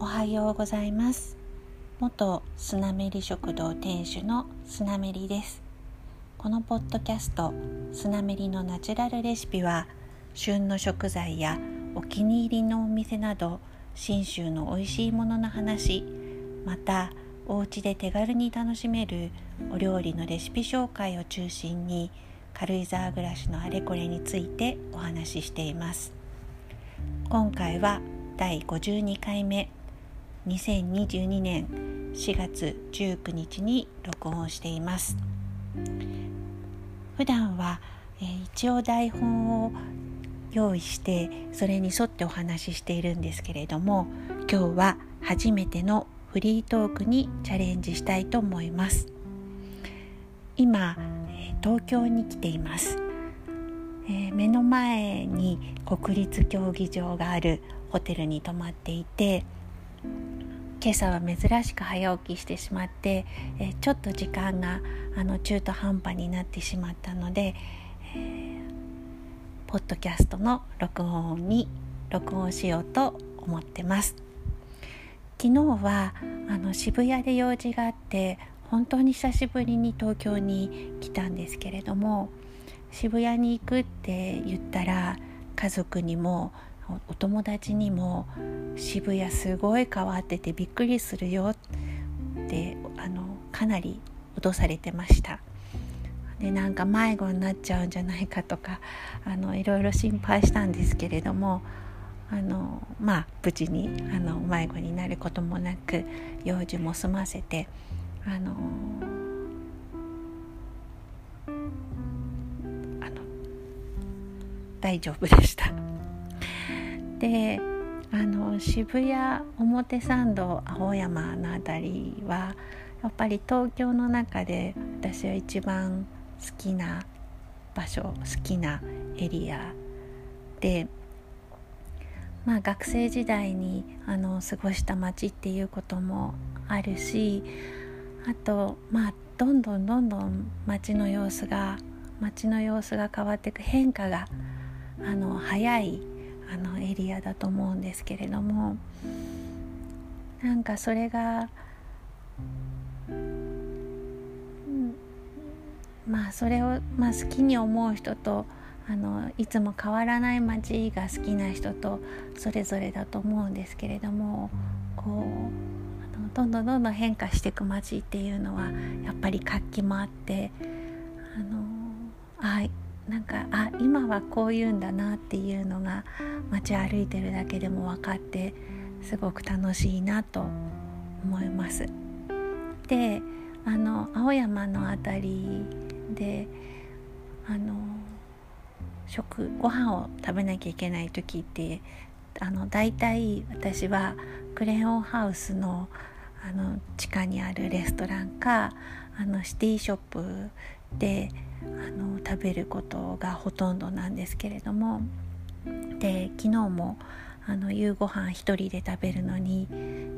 おはようございます。元スナメリ食堂店主のスナメリです。このポッドキャストスナメリのナチュラルレシピは旬の食材やお気に入りのお店など信州の美味しいものの話またお家で手軽に楽しめるお料理のレシピ紹介を中心に軽井沢暮らしのあれこれについてお話ししています。今回は第52回目。2022年4月19日に録音をしています。普段は、えー、一応台本を用意してそれに沿ってお話ししているんですけれども今日は初めてのフリートークにチャレンジしたいと思います。今、え、東京に来ています、えー、目の前に国立競技場があるホテルに泊まっていて今朝は珍しく早起きしてしまって、えちょっと時間があの中途半端になってしまったので、えー、ポッドキャストの録音に録音しようと思ってます。昨日はあの渋谷で用事があって本当に久しぶりに東京に来たんですけれども渋谷に行くって言ったら家族にもお友達にも渋谷すごい変わっててびっくりするよってあのかなり脅されてましたでなんか迷子になっちゃうんじゃないかとかあのいろいろ心配したんですけれどもあのまあ無事にあの迷子になることもなく用事も済ませてあのあの大丈夫でした。であの渋谷表参道青山の辺りはやっぱり東京の中で私は一番好きな場所好きなエリアでまあ学生時代にあの過ごした街っていうこともあるしあとまあどんどんどんどん街の様子が街の様子が変わっていく変化があの早いあのエリアだと思うんですけれどもなんかそれが、うん、まあそれを、まあ、好きに思う人とあのいつも変わらない街が好きな人とそれぞれだと思うんですけれどもこうあのどんどんどんどん変化していく街っていうのはやっぱり活気もあってあのあなんかあ今はこういうんだなっていうのが街歩いてるだけでも分かってすごく楽しいなと思います。であの青山の辺りであの食ご飯を食べなきゃいけない時ってあの大体私はクレヨンハウスのあの地下にあるレストランかあのシティショップであの食べることがほとんどなんですけれどもで昨日もあの夕ご飯一人で食べるのに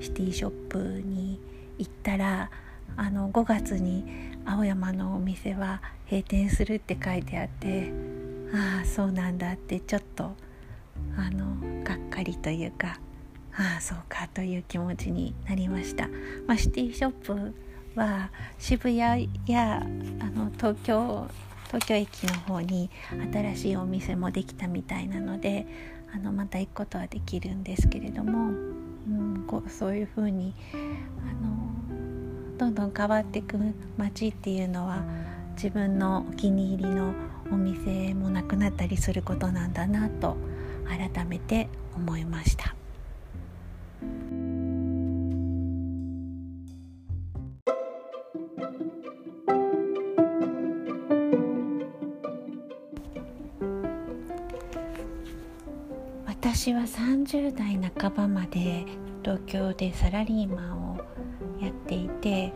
シティショップに行ったらあの5月に青山のお店は閉店するって書いてあってああそうなんだってちょっとあのがっかりというかああそうかという気持ちになりました。まあ、シティショップは渋谷やあの東京東京駅の方に新しいお店もできたみたいなのであのまた行くことはできるんですけれども、うん、こうそういうふうにあのどんどん変わっていく街っていうのは自分のお気に入りのお店もなくなったりすることなんだなと改めて思いました。私は30代半ばまで東京でサラリーマンをやっていて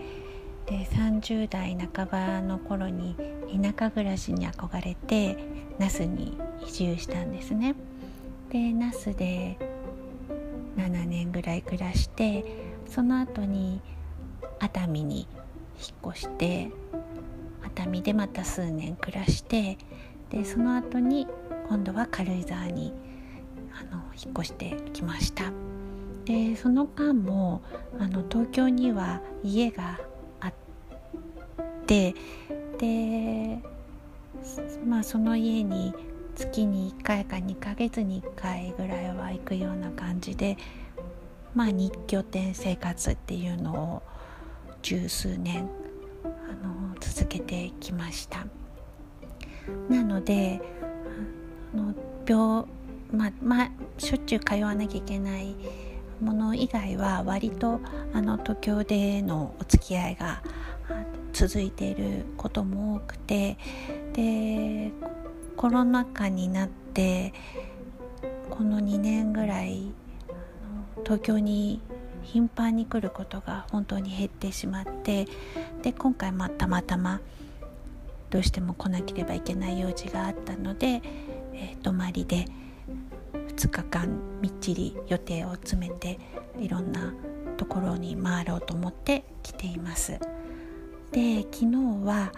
で30代半ばの頃に田舎暮らしに憧れて那須に移住したんですね。で那須で7年ぐらい暮らしてその後に熱海に引っ越して熱海でまた数年暮らしてでその後に今度は軽井沢にあの引っ越してきました。でその間もあの東京には家があってでまあその家に月に1回か2ヶ月に1回ぐらいは行くような感じでまあ日拠点生活っていうのを十数年あの続けてきました。なのであの病まあまあしょっちゅう通わなきゃいけないもの以外は割とあの東京でのお付き合いが続いていることも多くてでコロナ禍になってこの2年ぐらい東京に頻繁に来ることが本当に減ってしまってで今回またまたまどうしても来なければいけない用事があったので、えー、泊まりで2日間みっちり予定を詰めていろんなところに回ろうと思って来ています。で昨日は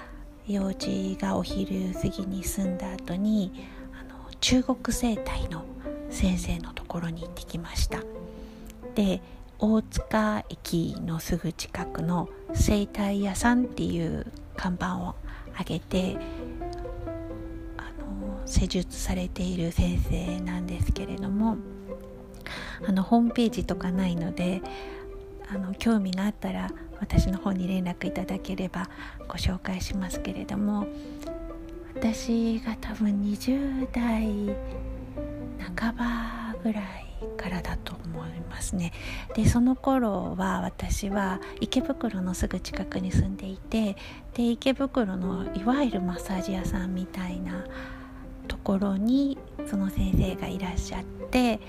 用事がお昼過ぎに済んだ後にあの中国生態の先生のところに行ってきましたで大塚駅のすぐ近くの生態屋さんっていう看板を上げて施術されている先生なんですけれどもあのホームページとかないのであの興味があったら私の方に連絡いただければご紹介しますけれども私が多分20代半ばぐらいからだと思いますね。でその頃は私は池袋のすぐ近くに住んでいてで池袋のいわゆるマッサージ屋さんみたいなころにその先生がいらっしゃって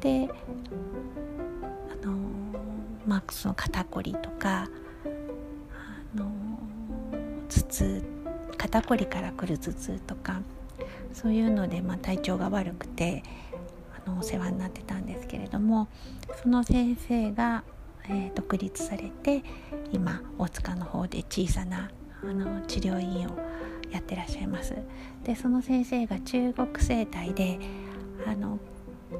であのまあ、その肩こりとかあの頭痛肩こりからくる頭痛とかそういうので、まあ、体調が悪くてあのお世話になってたんですけれどもその先生が、えー、独立されて今大塚の方で小さなあの治療院をやってらっしゃいます。でその先生が中国生態であの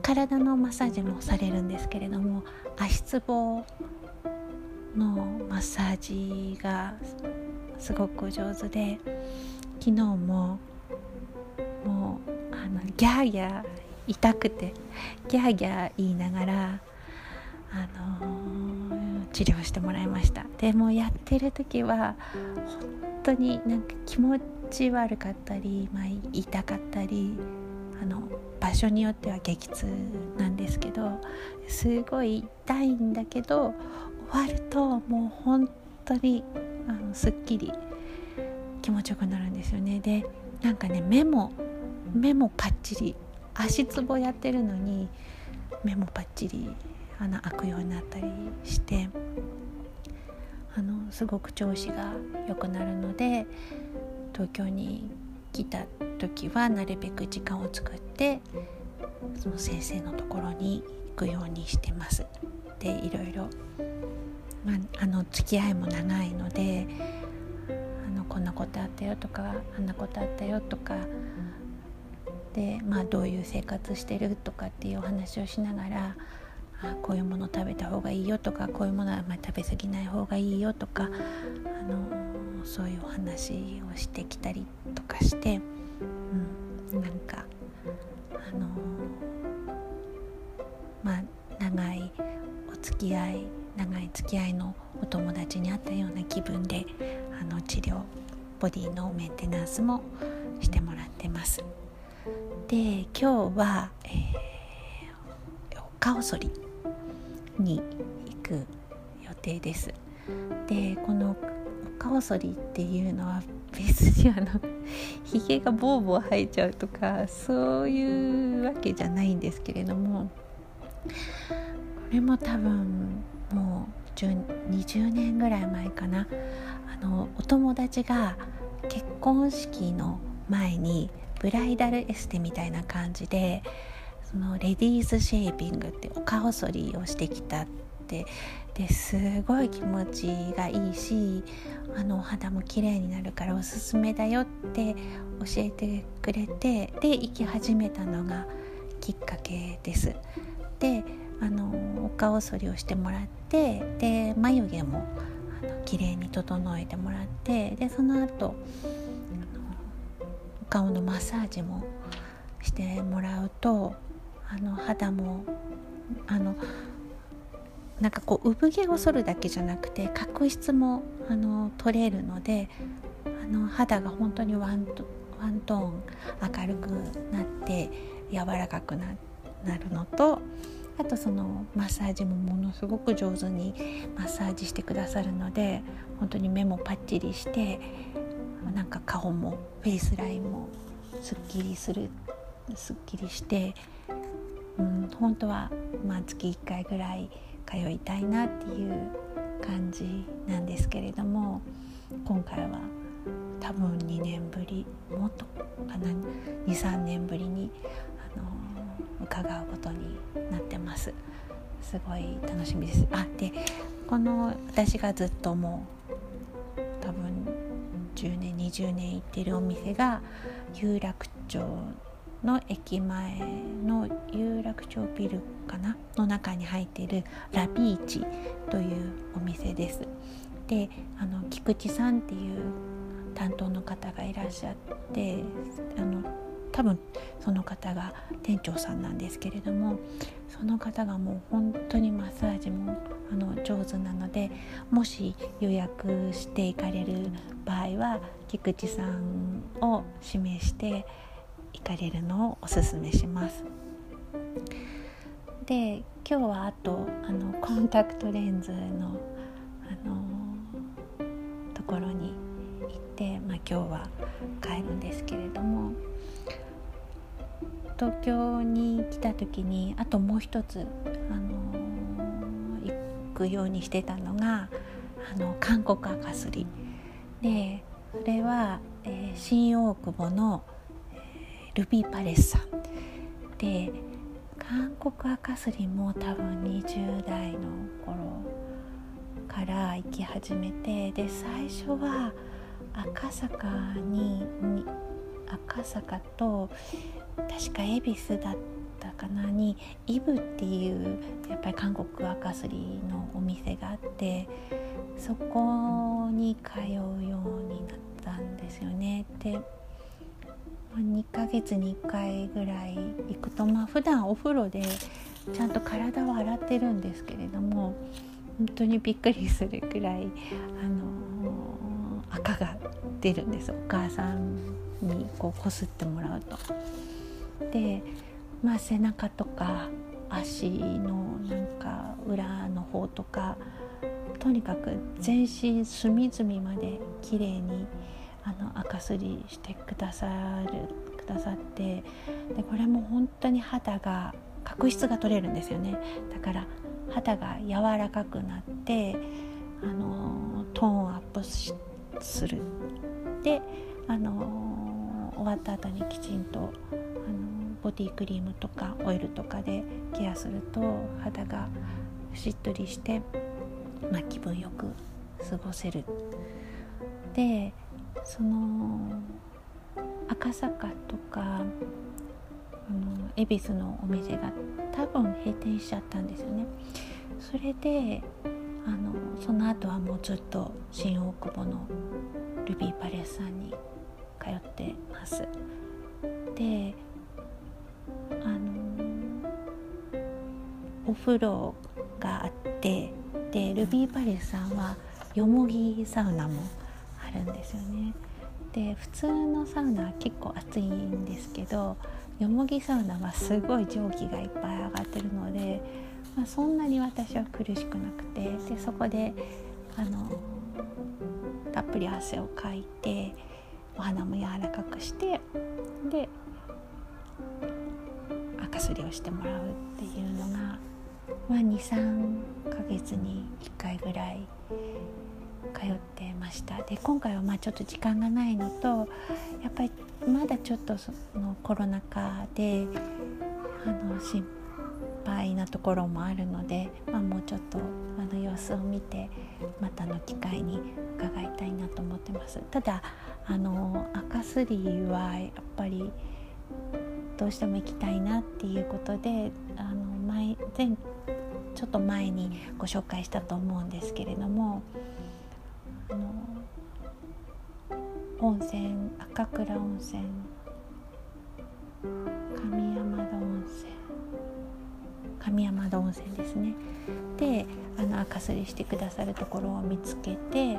体のマッサージもされるんですけれども足つぼのマッサージがすごく上手で昨日ももうあのギャーギャー痛くてギャーギャー言いながらあのー、治療してもらいました。でもやってる時は本当になんか気持ち悪かったり、まあ、痛かったりあの場所によっては激痛なんですけどすごい痛いんだけど終わるともう本当にあのすっきり気持ちよくなるんですよね。でなんかね目も目もパッチリ足つぼやってるのに目もパッチリ穴開くようになったりしてあのすごく調子が良くなるので東京に来た時はなるべく時間を作ってその先生のところに行くようにしてます。でいろいろ、まあ、あの付き合いも長いのであのこんなことあったよとかあんなことあったよとかで、まあ、どういう生活してるとかっていうお話をしながらこういうもの食べた方がいいよとかこういうものはま食べ過ぎない方がいいよとかあのそういうお話をしてきたりとかして、うん、なんかあのまあ長いお付き合い長い付き合いのお友達に会ったような気分であの治療ボディのメンテナンスもしてもらってます。で今日は、えー、お顔剃りに行く予定です。でこのお顔剃りっていうのは別にあの ひげがボーボー生えちゃうとかそういうわけじゃないんですけれどもこれも多分もう20年ぐらい前かなあのお友達が結婚式の前にブライダルエステみたいな感じでそのレディースシェービングってお顔剃りをしてきたってですごい気持ちがいいしあのお肌も綺麗になるからおすすめだよって教えてくれてで行き始めたのがきっかけです。であのお顔剃りをしてもらってで眉毛もあの綺麗に整えてもらってでその後お顔のマッサージもしてもらうとあの肌もあのなんかこう産毛を剃るだけじゃなくて角質もあの取れるのであの肌が本当にワントワントーン明るくなって柔らかくなるのとあとそのマッサージもものすごく上手にマッサージしてくださるので本当に目もパッチリしてなんか顔もフェイスラインもすっきりするすっきりして、うん、本当はまあ月1回ぐらい通いたいなっていう感じなんですけれども今回は多分2年ぶりもっとかな23年ぶりに、あの、伺うことになってます。すごい楽しみです。あでこの私がずっともう多分10年20年行ってるお店が有楽町の駅前の有楽町ビルかな？の中に入っているラビーチというお店です。であの菊池さんっていう担当の方がいらっしゃってあの多分その方が店長さんなんですけれどもその方がもう本当にマッサージもあの上手なのでもし予約していかれる場合は菊池さんを指名して行かれるのをおすすめします。で今日はあとあのコンタクトレンズの、あのところに行って、まあ、今日は帰るんですけれども東京に来た時にあともう一つ、あの行くようにしてたのがあの韓国赤すりでそれは、えー、新大久保のルビーパレスさんで韓国赤すりも多分20代の頃から行き始めてで最初は赤坂に赤坂と確か恵比寿だったかなにイブっていうやっぱり韓国赤すりのお店があってそこに通うようになったんですよね。で2ヶ月に1回ぐらい行くとまあ普段お風呂でちゃんと体は洗ってるんですけれども本当にびっくりするくらい、あのー、赤が出るんですお母さんにこうこすってもらうと。で、まあ、背中とか足のなんか裏の方とかとにかく全身隅々まで綺麗にあの赤すりしてくださるくださってでこれも本当に肌が角質が取れるんですよね。だから肌が柔らかくなってあのトーンアップする。であの終わった後にきちんとあのボディクリームとかオイルとかでケアすると肌がしっとりして、まあ、気分よく過ごせる。でその赤坂とかあの恵比寿のお店が多分閉店しちゃったんですよね。それであのその後はもうずっと新大久保のルビーパレスさんに通ってます。であのお風呂があってでルビーパレスさんはよもぎサウナもるんですよね。で普通のサウナは結構暑いんですけどよもぎサウナはすごい蒸気がいっぱい上がってるので、まあ、そんなに私は苦しくなくてでそこであのたっぷり汗をかいてお花も柔らかくしてで赤すりをしてもらうっていうのが、まあ、23ヶ月に1回ぐらい通ってました。で今回はまあちょっと時間がないのとやっぱりまだちょっとそのコロナ禍であの心配なところもあるので、まあ、もうちょっとあの様子を見てまたの機会に伺いたいなと思ってます。ただあの赤すりはやっぱりどうしても行きたいなっていうことであの前前ちょっと前にご紹介したと思うんですけれどもあの温泉赤倉温泉上山田温泉上山田温泉ですねであの赤すりしてくださるところを見つけて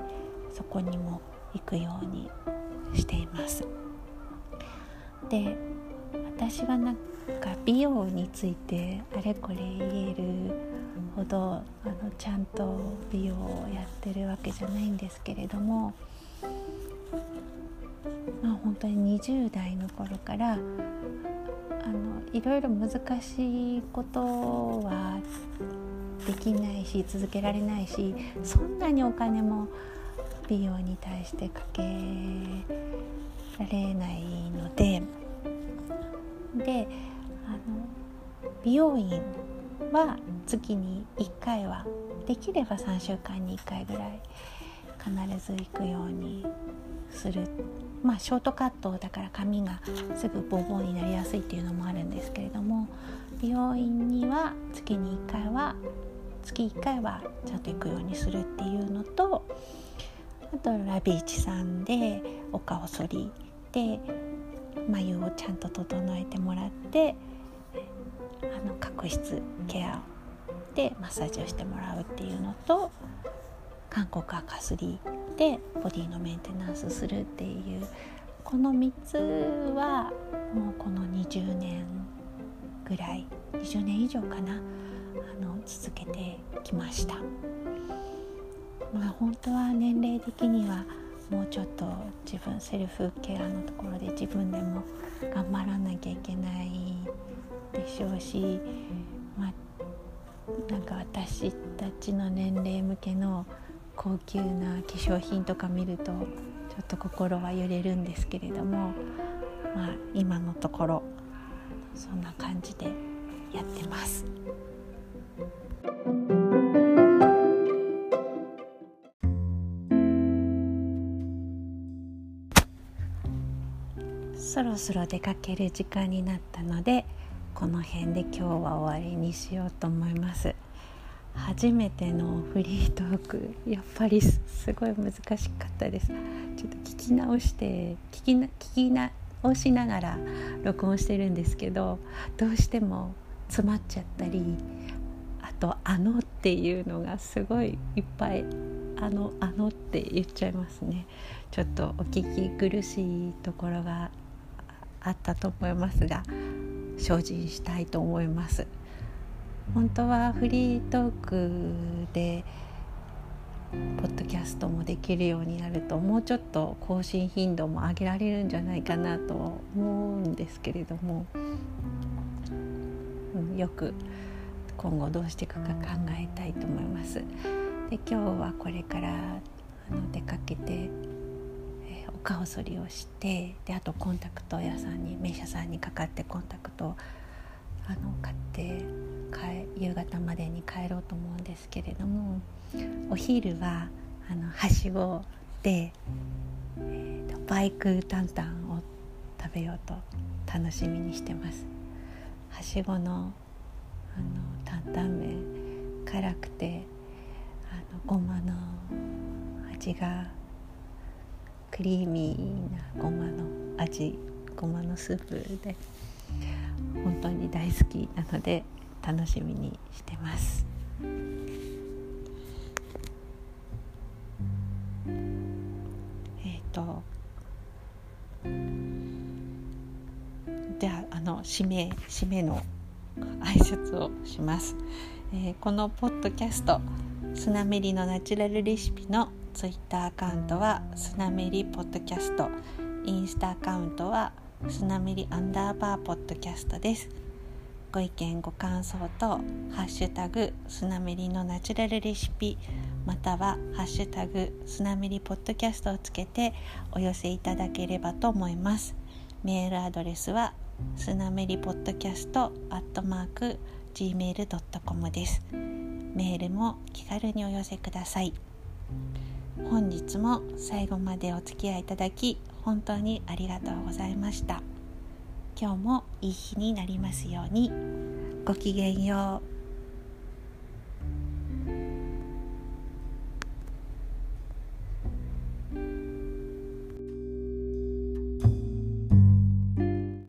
そこにも行くようにしています。で私はなんか美容についてあれこれ言えるほどあのちゃんと美容をやってるわけじゃないんですけれどもまあ本当に20代の頃からあのいろいろ難しいことはできないし続けられないしそんなにお金も美容に対してかけられないのでであの美容院は月に1回はできれば3週間に1回ぐらい必ず行くようにする。まあショートカットだから髪がすぐボボーになりやすいっていうのもあるんですけれども美容院には月に1回は月1回はちゃんと行くようにするっていうのとあとラビーチさんでお顔剃りで眉をちゃんと整えてもらっての角質ケアでマッサージをしてもらうっていうのと韓国赤すりでボディのメンテナンスするっていうこの3つはもうこの20年ぐらい20年以上かなあの続けてきました。まあ、本当は年齢的にはもうちょっと自分セルフケアのところで自分でも頑張らなきゃいけないでしょうし、まあ、なんか私たちの年齢向けの高級な化粧品とか見るとちょっと心は揺れるんですけれども、まあ、今のところそんな感じでやってます。そろそろ出かける時間になったのでこの辺で今日は終わりにしようと思います。初めてのフリートークやっぱりすごい難しかったです。ちょっと聞き直して聞きな聞き直しながら録音してるんですけどどうしても詰まっちゃったりあと「あの」っていうのがすごいいっぱい「あのあの」って言っちゃいますね。ちょっとお聞き苦しいところがあったと思いますが精進したいと思います本当はフリートークでポッドキャストもできるようになるともうちょっと更新頻度も上げられるんじゃないかなと思うんですけれども、うん、よく今後どうしていくか考えたいと思います。で今日はこれからあの出かけてお顔剃りをしてであとコンタクト屋さんに名車さんにかかってコンタクトあの買って夕方までに帰ろうと思うんですけれどもお昼はあのはしごで、えーと、バイクタンタンを食べようと楽しみにしてます。はしごのあの担々麺辛くてあのごまの味がクリーミーなごまの味ごまのスープで本当に大好きなので楽しみにしてます。えっ、とじゃああの締め締めの挨拶をします、えー、このポッドキャスト「スナメリのナチュラルレシピ」のツイッターアカウントはスナメリポッドキャスト。インスタアカウントはスナメリアンダーバーポッドキャストです。ご意見ご感想とハッシュタグスナメリのナチュラルレシピまたはハッシュタグスナメリポッドキャストをつけてお寄せいただければと思います。メールアドレスはスナメリポッドキャストアットマーク gmail.com です。メールも気軽にお寄せください。本日も最後までお付き合いいただき本当にありがとうございました。今日もいい日になりますように。ごきげんよう。